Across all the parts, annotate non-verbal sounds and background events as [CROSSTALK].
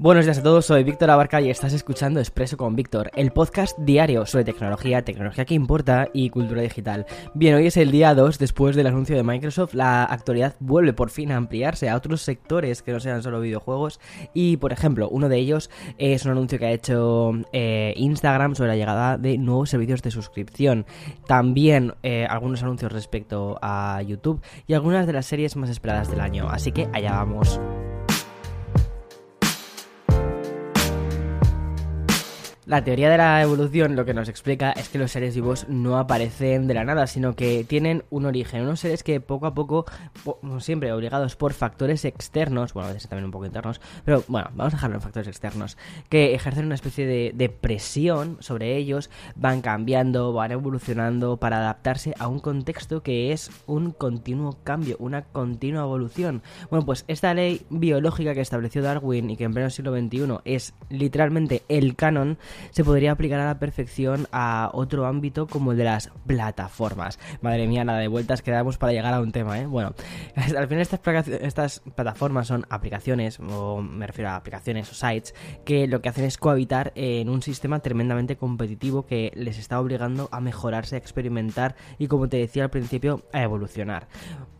Buenos días a todos, soy Víctor Abarca y estás escuchando Expreso con Víctor, el podcast diario sobre tecnología, tecnología que importa y cultura digital. Bien, hoy es el día 2 después del anuncio de Microsoft, la actualidad vuelve por fin a ampliarse a otros sectores que no sean solo videojuegos y, por ejemplo, uno de ellos es un anuncio que ha hecho eh, Instagram sobre la llegada de nuevos servicios de suscripción. También eh, algunos anuncios respecto a YouTube y algunas de las series más esperadas del año, así que allá vamos. La teoría de la evolución lo que nos explica es que los seres vivos no aparecen de la nada, sino que tienen un origen. Unos seres que poco a poco, siempre obligados por factores externos, bueno, a veces también un poco internos, pero bueno, vamos a dejarlo en factores externos, que ejercen una especie de, de presión sobre ellos, van cambiando, van evolucionando para adaptarse a un contexto que es un continuo cambio, una continua evolución. Bueno, pues esta ley biológica que estableció Darwin y que en pleno siglo XXI es literalmente el canon, se podría aplicar a la perfección a otro ámbito como el de las plataformas. Madre mía, nada de vueltas que damos para llegar a un tema, ¿eh? Bueno, [LAUGHS] al final estas, estas plataformas son aplicaciones, o me refiero a aplicaciones o sites, que lo que hacen es cohabitar en un sistema tremendamente competitivo que les está obligando a mejorarse, a experimentar y, como te decía al principio, a evolucionar.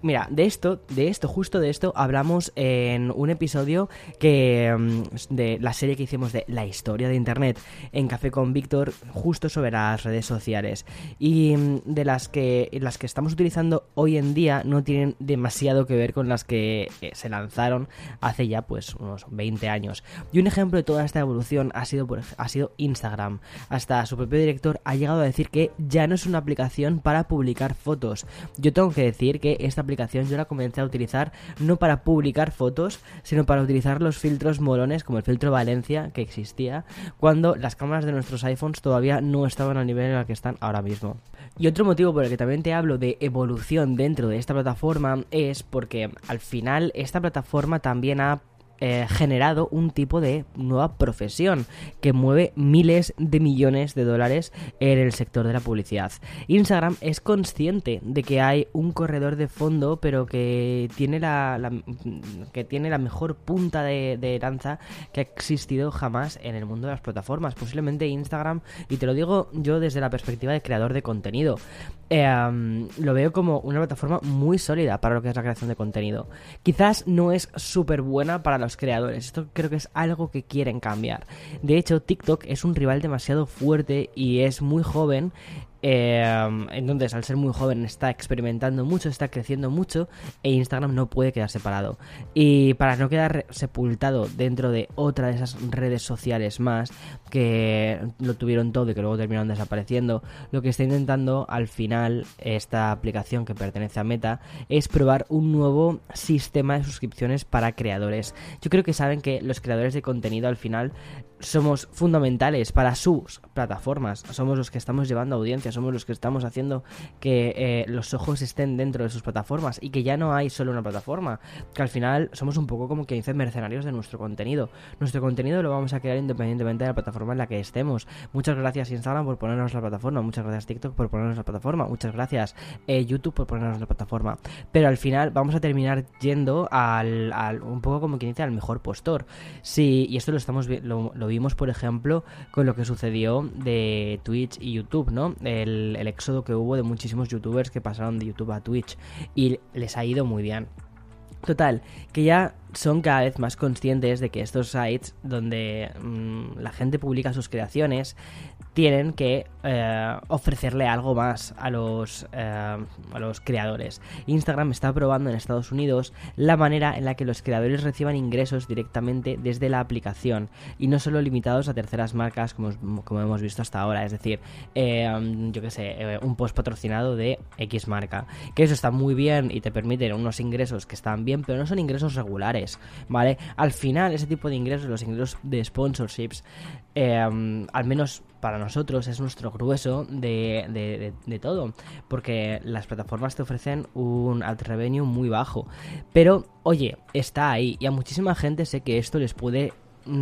Mira, de esto, de esto, justo de esto, hablamos en un episodio que mm, de la serie que hicimos de la historia de Internet en Café con Víctor justo sobre las redes sociales. Y mm, de las que las que estamos utilizando hoy en día no tienen demasiado que ver con las que eh, se lanzaron hace ya pues unos 20 años. Y un ejemplo de toda esta evolución ha sido ha sido Instagram. Hasta su propio director ha llegado a decir que ya no es una aplicación para publicar fotos. Yo tengo que decir que esta aplicación yo la comencé a utilizar no para publicar fotos sino para utilizar los filtros molones como el filtro Valencia que existía cuando las cámaras de nuestros iPhones todavía no estaban al nivel en el que están ahora mismo. Y otro motivo por el que también te hablo de evolución dentro de esta plataforma es porque al final esta plataforma también ha eh, generado un tipo de nueva profesión que mueve miles de millones de dólares en el sector de la publicidad. Instagram es consciente de que hay un corredor de fondo, pero que tiene la, que tiene la mejor punta de, lanza que ha existido jamás en el mundo de las plataformas. Posiblemente Instagram, y te lo digo yo desde la perspectiva de creador de contenido. Em, lo veo como una plataforma muy sólida para lo que es la creación de contenido. Quizás no es súper buena para los creadores, esto creo que es algo que quieren cambiar. De hecho, TikTok es un rival demasiado fuerte y es muy joven eh, entonces, al ser muy joven, está experimentando mucho, está creciendo mucho e Instagram no puede quedar separado. Y para no quedar sepultado dentro de otra de esas redes sociales más que lo tuvieron todo y que luego terminaron desapareciendo, lo que está intentando al final esta aplicación que pertenece a Meta es probar un nuevo sistema de suscripciones para creadores. Yo creo que saben que los creadores de contenido al final somos fundamentales para sus plataformas, somos los que estamos llevando audiencia, somos los que estamos haciendo que eh, los ojos estén dentro de sus plataformas y que ya no hay solo una plataforma, que al final somos un poco como que dicen mercenarios de nuestro contenido. Nuestro contenido lo vamos a crear independientemente de la plataforma en la que estemos. Muchas gracias Instagram por ponernos la plataforma, muchas gracias TikTok por ponernos la plataforma, muchas gracias eh, YouTube por ponernos la plataforma. Pero al final vamos a terminar yendo al, un poco como quien dice al mejor postor. Sí, y esto lo estamos lo, lo vimos, por ejemplo, con lo que sucedió de Twitch y YouTube, ¿no? El, éxodo que hubo de muchísimos youtubers que pasaron de YouTube a Twitch y les ha ido muy bien. Total, que ya son cada vez más conscientes de que estos sites donde mm, la gente publica sus creaciones tienen que eh, ofrecerle algo más a los, eh, a los creadores. Instagram está probando en Estados Unidos la manera en la que los creadores reciban ingresos directamente desde la aplicación y no solo limitados a terceras marcas como, como hemos visto hasta ahora, es decir, eh, yo que sé, un post patrocinado de X marca, que eso está muy bien y te permiten unos ingresos que están bien, pero no son ingresos regulares, ¿vale? Al final ese tipo de ingresos, los ingresos de sponsorships, al menos para nosotros es nuestro grueso de, de, todo, porque las plataformas te ofrecen un alt revenue muy bajo. Pero, oye, está ahí y a muchísima gente sé que esto les puede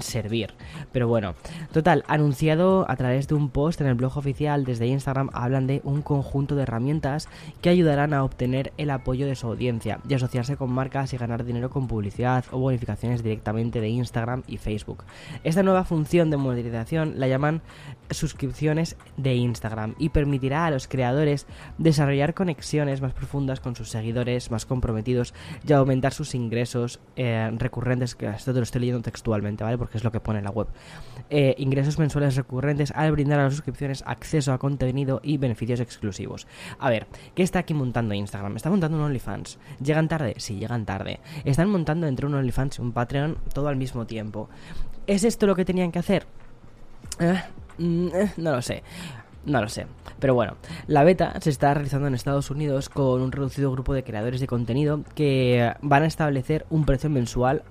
servir. Pero bueno, total, anunciado a través de un post en el blog oficial desde Instagram, hablan de un conjunto de herramientas que ayudarán a obtener el apoyo de su audiencia y asociarse con marcas y ganar dinero con publicidad o bonificaciones directamente de Instagram y Facebook. Esta nueva función de monetización la llaman suscripciones de Instagram y permitirá a los creadores desarrollar conexiones más profundas con sus seguidores más comprometidos y aumentar sus ingresos eh, recurrentes, que esto te lo estoy leyendo textualmente, ¿vale? Porque es lo que pone la web. Eh, ingresos mensuales recurrentes al brindar a las suscripciones acceso a contenido y beneficios exclusivos. A ver, ¿qué está aquí montando Instagram? Está montando un OnlyFans. ¿Llegan tarde? Sí, llegan tarde. Están montando entre un OnlyFans y un Patreon todo al mismo tiempo. ¿Es esto lo que tenían que hacer? Eh, mm, eh, no lo sé. No lo sé. Pero bueno, la beta se está realizando en Estados Unidos con un reducido grupo de creadores de contenido que van a establecer un precio mensual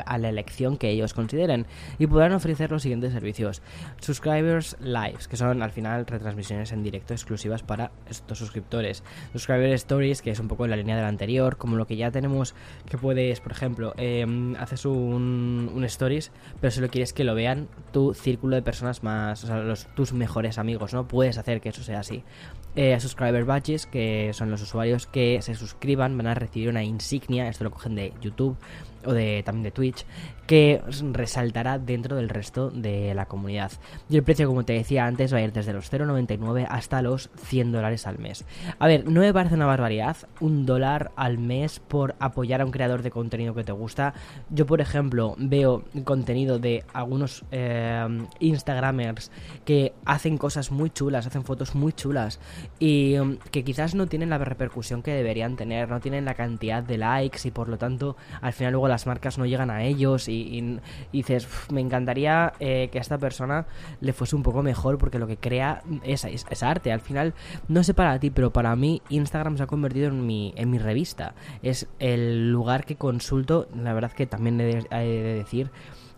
a la elección que ellos consideren y podrán ofrecer los siguientes servicios. Subscribers Lives, que son al final retransmisiones en directo exclusivas para estos suscriptores. Subscriber Stories, que es un poco en la línea de la anterior, como lo que ya tenemos que puedes, por ejemplo, em, haces un, un, Stories, pero solo quieres que lo vean tu círculo de personas más, o sea, los, tus mejores amigos, ¿no? Puedes hacer que eso sea así. Eh, subscriber Badges, que son los usuarios que se suscriban, van a recibir una insignia, esto lo cogen de YouTube, o de también de Twitch, que resaltará dentro del resto de la comunidad. Y el precio, como te decía antes, va a ir desde los 0,99 hasta los 100 dólares al mes. A ver, no me parece una barbaridad un dólar al mes por apoyar a un creador de contenido que te gusta. Yo, por ejemplo, veo contenido de algunos eh, Instagramers que hacen cosas muy chulas, hacen fotos muy chulas y um, que quizás no tienen la repercusión que deberían tener, no tienen la cantidad de likes y por lo tanto al final luego las marcas no llegan a ellos y, dices, me encantaría eh, que a esta persona le fuese un poco mejor porque lo que crea es, es, arte. Al final, no sé para ti, pero para mí Instagram se ha convertido en mi, en mi revista. Es el lugar que consulto, la verdad que también he de decir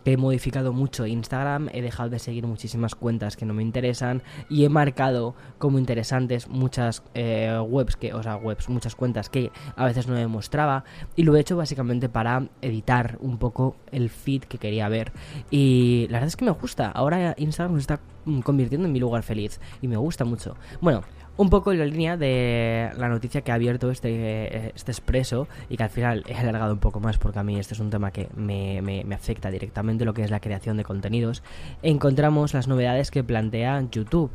he modificado mucho Instagram, he dejado de seguir muchísimas cuentas que no me interesan y he marcado como interesantes muchas eh, webs que, o sea, webs, muchas cuentas que a veces no me mostraba y lo he hecho básicamente para editar un poco el feed que quería ver y la verdad es que me gusta. Ahora Instagram se está convirtiendo en mi lugar feliz y me gusta mucho. Bueno, un poco en la línea de la noticia que ha abierto este, este expreso y que al final he alargado un poco más porque a mí este es un tema que me, me, afecta directamente lo que es la creación de contenidos, encontramos las novedades que plantea YouTube.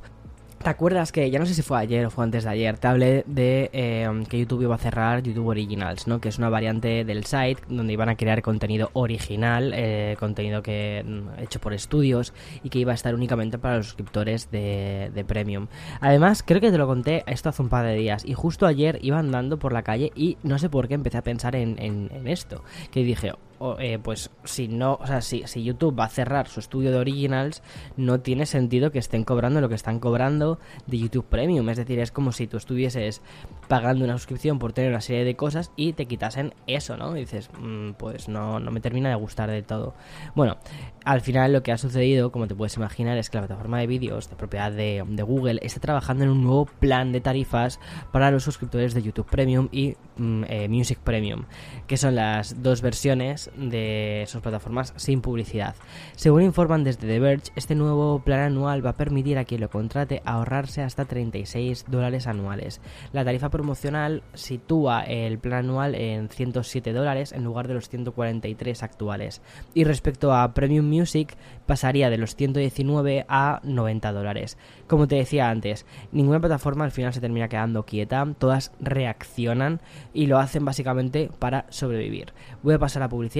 ¿Te acuerdas que, ya no sé si fue ayer o fue antes de ayer, te hablé de em, que YouTube iba a cerrar YouTube Originals, ¿no? Que es una variante del site donde iban a crear contenido original, eh, contenido que mm, hecho por estudios y que iba a estar únicamente para los suscriptores de, de, Premium. Además, creo que te lo conté esto hace un par de días y justo ayer iba andando por la calle y no sé por qué empecé a pensar en, en, en esto. Que dije, eh, pues si no, o sea, si, si YouTube va a cerrar su estudio de originals, no tiene sentido que estén cobrando lo que están cobrando de YouTube Premium. Es decir, es como si tú estuvieses pagando una suscripción por tener una serie de cosas y te quitasen eso, ¿no? Y dices, mm, pues no, no me termina de gustar de todo. Bueno, al final lo que ha sucedido, como te puedes imaginar, es que la plataforma de vídeos de propiedad de, Google está trabajando en un nuevo plan de tarifas para los suscriptores de YouTube Premium y mm, eh, Music Premium, que son las dos versiones de sus plataformas sin publicidad. Según informan desde The Verge, este nuevo plan anual va a permitir a quien lo contrate ahorrarse hasta 36 dólares anuales. La tarifa promocional sitúa el plan anual en 107 dólares en lugar de los 143 actuales. Y respecto a Premium Music, pasaría de los 119 a 90 dólares. Como te decía antes, ninguna plataforma al final se termina quedando quieta, todas reaccionan y lo hacen básicamente para sobrevivir. Voy a pasar a publicidad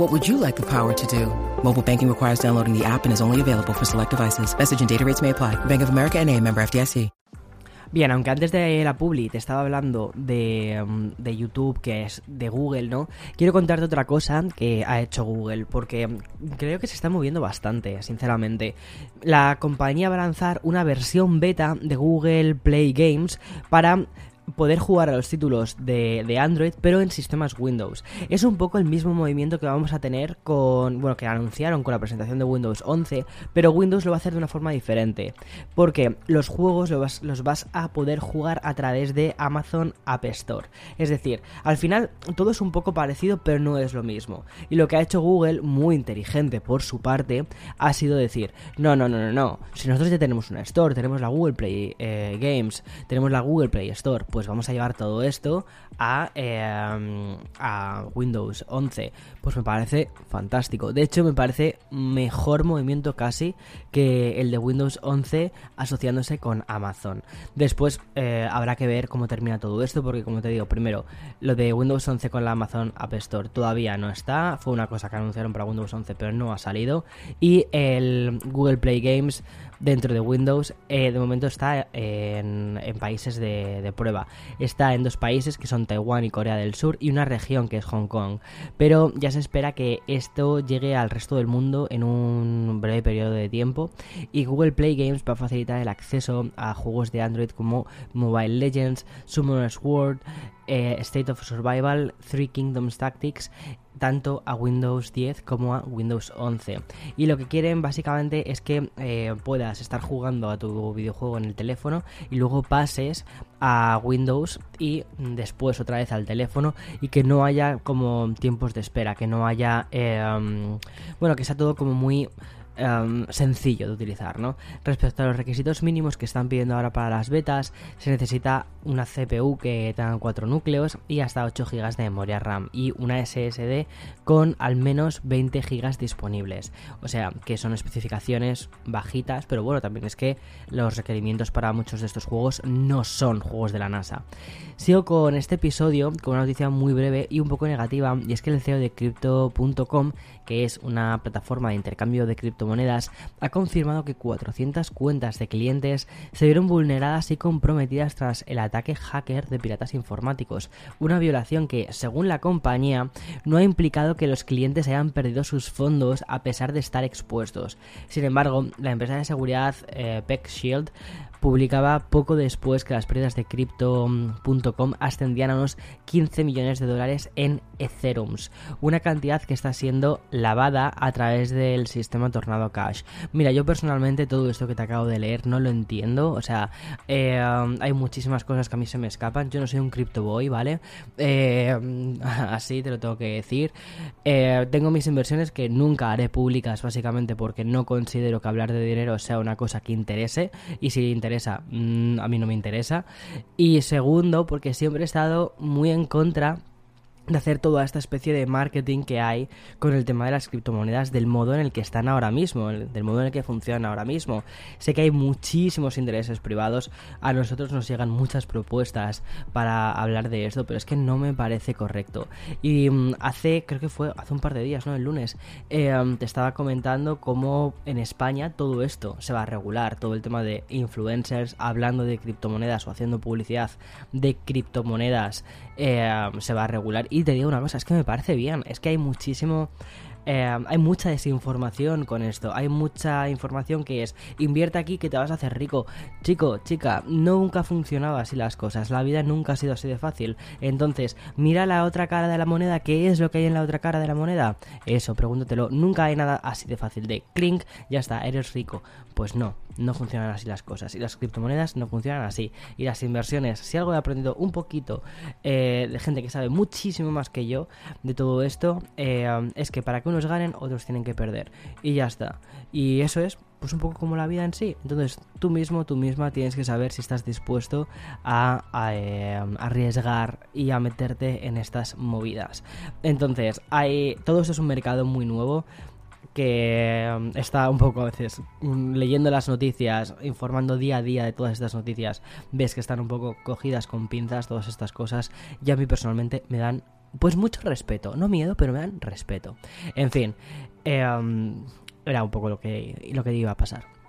What would you like the power to do? Mobile banking requires downloading the app and is only available for select devices. Message and data rates may apply. Bank of America NA, member FDIC. Bien, aunque antes de la publi te estaba hablando de, mm, de, YouTube, que es de Google, ¿no? Quiero contarte otra cosa que ha hecho Google, porque creo que se está moviendo bastante, sinceramente. La compañía va a lanzar una versión beta de Google Play Games para poder jugar a los títulos de, de, Android, pero en sistemas Windows. Es un poco el mismo movimiento que vamos a tener con, bueno, que anunciaron con la presentación de Windows 11, pero Windows lo va a hacer de una forma diferente, porque los juegos los vas, los vas a poder jugar a través de Amazon App Store. Es decir, al final todo es un poco parecido, pero no es lo mismo. Y lo que ha hecho Google, muy inteligente por su parte, ha sido decir, no, no, no, no, no, si nosotros ya tenemos una Store, tenemos la Google Play eh, Games, tenemos la Google Play Store, pues vamos a llevar todo esto a, eh, a Windows 11. Pues me parece fantástico. De hecho, me parece mejor movimiento casi que el de Windows 11 asociándose con Amazon. Después eh, habrá que ver cómo termina todo esto, porque como te digo, primero, lo de Windows 11 con la Amazon App Store todavía no está. Fue una cosa que anunciaron para Windows 11, pero no ha salido. Y el Google Play Games dentro de Windows, eh, de momento está en, países de, prueba. Está en dos países que son Taiwán y Corea del Sur y una región que es Hong Kong. Pero ya se espera que esto llegue al resto del mundo en un breve periodo de tiempo y Google Play Games va a facilitar el acceso a juegos de Android como Mobile Legends, Summoner's World, eh, State of Survival, Three Kingdoms Tactics tanto a Windows 10 como a Windows 11. Y lo que quieren básicamente es que eh, puedas estar jugando a tu videojuego en el teléfono y luego pases a Windows y después otra vez al teléfono y que no haya como tiempos de espera, que no haya... Eh, bueno, que sea todo como muy Em, sencillo de utilizar, ¿no? Respecto a los requisitos mínimos que están pidiendo ahora para las betas, se necesita una CPU que tenga 4 núcleos y hasta 8 GB de memoria RAM y una SSD con al menos 20 GB disponibles. O sea, que son especificaciones bajitas, pero bueno, también es que los requerimientos para muchos de estos juegos no son juegos de la NASA. Sigo con este episodio con una noticia muy breve y un poco negativa, y es que el CEO de Crypto.com, que es una plataforma de intercambio de criptomonedas, ha confirmado que 400 cuentas de clientes se vieron vulneradas y comprometidas tras el ataque hacker de piratas informáticos, una violación que, según la compañía, no ha implicado que los clientes hayan perdido sus fondos a pesar de estar expuestos. Sin embargo, la empresa de seguridad eh, PeckShield publicaba poco después que las pérdidas de Crypto.com ascendían a unos 15 millones de dólares en Ethereum, una cantidad que está siendo lavada a través del sistema Tornado Cash. Mira, yo personalmente todo esto que te acabo de leer no lo entiendo, o sea, eh, hay muchísimas cosas que a mí se me escapan, yo no soy un crypto boy, ¿vale? Eh, [LAUGHS] así te lo tengo que decir. Eh, tengo mis inversiones que nunca haré públicas básicamente porque no considero que hablar de dinero sea una cosa que interese y si interesa Mm, a mí no me interesa. Y segundo, porque siempre he estado muy en contra de hacer toda esta especie de marketing que hay con el tema de las criptomonedas del modo en el que están ahora mismo, del modo en el que funcionan ahora mismo. Sé que hay muchísimos intereses privados, a nosotros nos llegan muchas propuestas para hablar de esto, pero es que no me parece correcto. Y mm, hace, creo que fue hace un par de días, ¿no? El lunes, eh, te estaba comentando cómo en España todo esto se va a regular, todo el tema de influencers hablando de criptomonedas o haciendo publicidad de criptomonedas eh, se va a regular. Te digo una cosa, es que me parece bien, es que hay muchísimo eh, hay mucha desinformación con esto. Hay mucha información que es invierte aquí que te vas a hacer rico. Chico, chica, nunca funcionaba así las cosas. La vida nunca ha sido así de fácil. Entonces, mira la otra cara de la moneda. ¿Qué es lo que hay en la otra cara de la moneda? Eso, pregúntatelo. Nunca hay nada así de fácil. De clink, ya está, eres rico. Pues no, no funcionan así las cosas. Y las criptomonedas no funcionan así. Y las inversiones, si algo he aprendido un poquito eh, de gente que sabe muchísimo más que yo de todo esto, eh, es que para que unos ganen, otros tienen que perder. Y ya está. Y eso es pues un poco como la vida en sí. Entonces tú mismo, tú misma tienes que saber si estás dispuesto a, eh, arriesgar y a meterte en estas movidas. Entonces, hay, todo esto es un mercado muy nuevo que um, está un poco a veces leyendo las noticias, informando día a día de todas estas noticias, ves que están un poco cogidas con pinzas todas estas cosas y a mí personalmente me dan pues mucho respeto, no miedo, pero me dan respeto. En fin, um, era un poco lo que, lo que iba a pasar.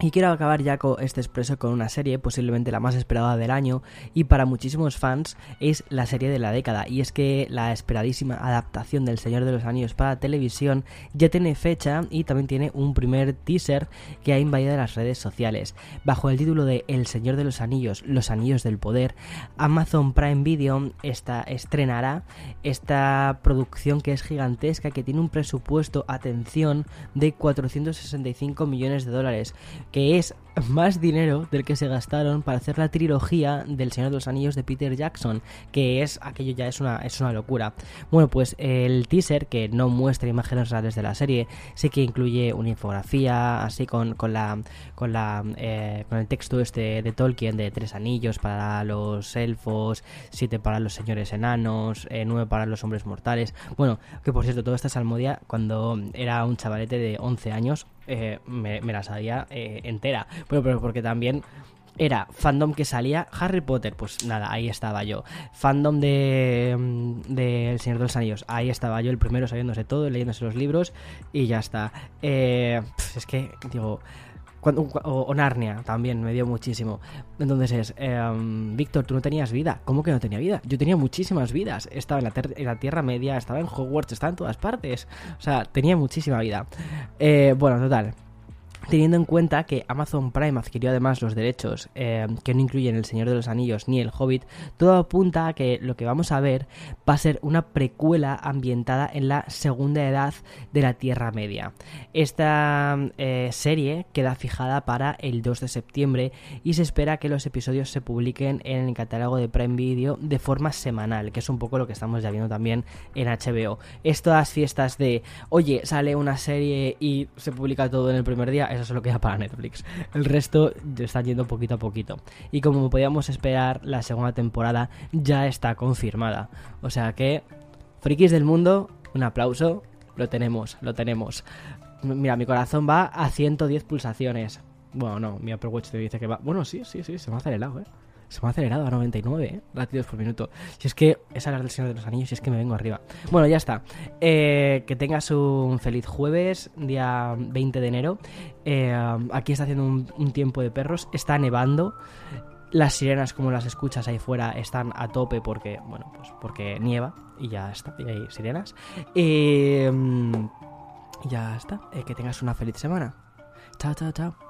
Y quiero acabar ya con este expreso con una serie, posiblemente la más esperada del año, y para muchísimos fans es la serie de la década, y es que la esperadísima adaptación del Señor de los Anillos para televisión ya tiene fecha y también tiene un primer teaser que ha invadido las redes sociales. Bajo el título de El Señor de los Anillos, Los Anillos del Poder, Amazon Prime Video esta, estrenará esta producción que es gigantesca, que tiene un presupuesto, atención, de 465 millones de dólares que es más dinero del que se gastaron para hacer la trilogía del Señor de los Anillos de Peter Jackson, que es aquello ya es una, es una locura. Bueno, pues el teaser, que no muestra imágenes reales de la serie, sí que incluye una infografía, así con, con la con la eh, con el texto este de Tolkien de tres anillos para los elfos, siete para los señores enanos, eh, nueve para los hombres mortales. Bueno, que por cierto, toda esta salmodia cuando era un chavalete de 11 años eh, me, la sabía entera. Bueno, pero porque también era fandom que salía Harry Potter, pues nada, ahí estaba yo. Fandom de, mm, de El Señor de los Anillos, ahí estaba yo, el primero sabiéndose todo, leyéndose los libros y ya está. Eh, es que, digo, o, Narnia también me dio muchísimo. Entonces es, em, Víctor, tú no tenías vida. ¿Cómo que no tenía vida? Yo tenía muchísimas vidas. Estaba en la, en la Tierra Media, estaba en Hogwarts, estaba en todas partes. O sea, tenía muchísima vida. Eh, bueno, total teniendo en cuenta que Amazon Prime adquirió además los derechos eh, que no incluyen El Señor de los Anillos ni El Hobbit, todo apunta a que lo que vamos a ver va a ser una precuela ambientada en la segunda edad de la Tierra Media. Esta eh, serie queda fijada para el 2 de septiembre y se espera que los episodios se publiquen en el catálogo de Prime Video de forma semanal, que es un poco lo que estamos ya viendo también en HBO. Estas fiestas de, oye, sale una serie y se publica todo en el primer día, eso solo queda para Netflix. El resto está yendo poquito a poquito. Y como podíamos esperar, la segunda temporada ya está confirmada. O sea que, frikis del mundo, un aplauso. Lo tenemos, lo tenemos. Mira, mi corazón va a 110 pulsaciones. Bueno, no, mi Apple Watch te dice que va. Bueno, sí, sí, sí, se me ha acelerado, eh. Se me ha acelerado a 99 ¿eh? latidos por minuto. Si es que es la Señor de los Anillos, si es que me vengo arriba. Bueno, ya está. Eh, que tengas un feliz jueves, día 20 de enero. Eh, aquí está haciendo un, tiempo de perros. Está nevando. Las sirenas, como las escuchas ahí fuera, están a tope porque, bueno, pues porque nieva y ya está. Y hay sirenas. Y ya está. que tengas una feliz semana. Chao, chao, chao.